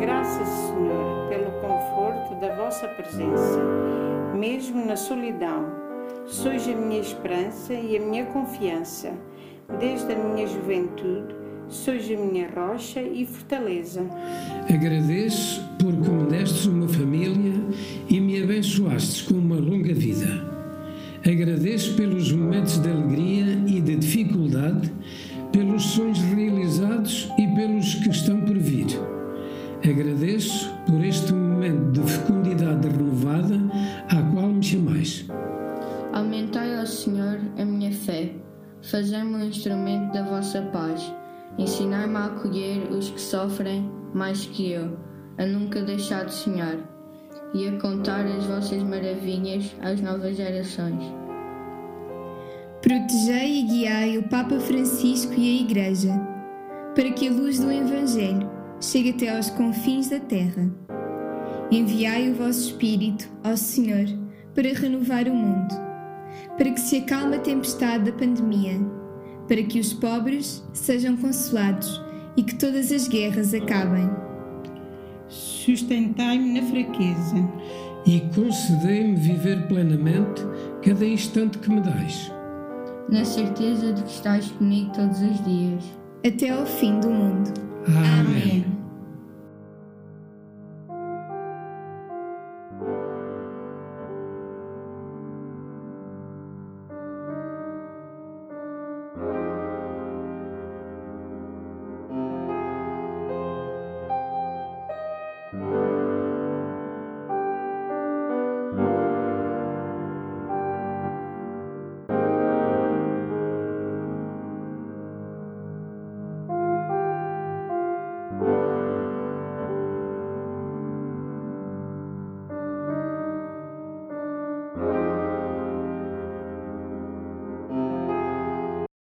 graças, Senhor, pelo conforto da vossa presença, mesmo na solidão. Sois a minha esperança e a minha confiança. Desde a minha juventude, sois a minha rocha e fortaleza. Agradeço porque me destes uma família e me abençoastes com uma longa vida. Agradeço pelos momentos de alegria e de dificuldade, Agradeço por este momento de fecundidade renovada à qual me chamais. Aumentai ao Senhor a minha fé, fazei-me um instrumento da vossa paz, ensinai-me a acolher os que sofrem mais que eu, a nunca deixar de sonhar e a contar as vossas maravilhas às novas gerações. Protegei e guiai o Papa Francisco e a Igreja, para que a luz do Evangelho chegue até aos confins da terra. Enviai o vosso Espírito ao Senhor para renovar o mundo, para que se acalme a tempestade da pandemia, para que os pobres sejam consolados e que todas as guerras acabem. Sustentai-me na fraqueza e concedei-me viver plenamente cada instante que me dais. Na certeza de que estás comigo todos os dias. Até ao fim do mundo.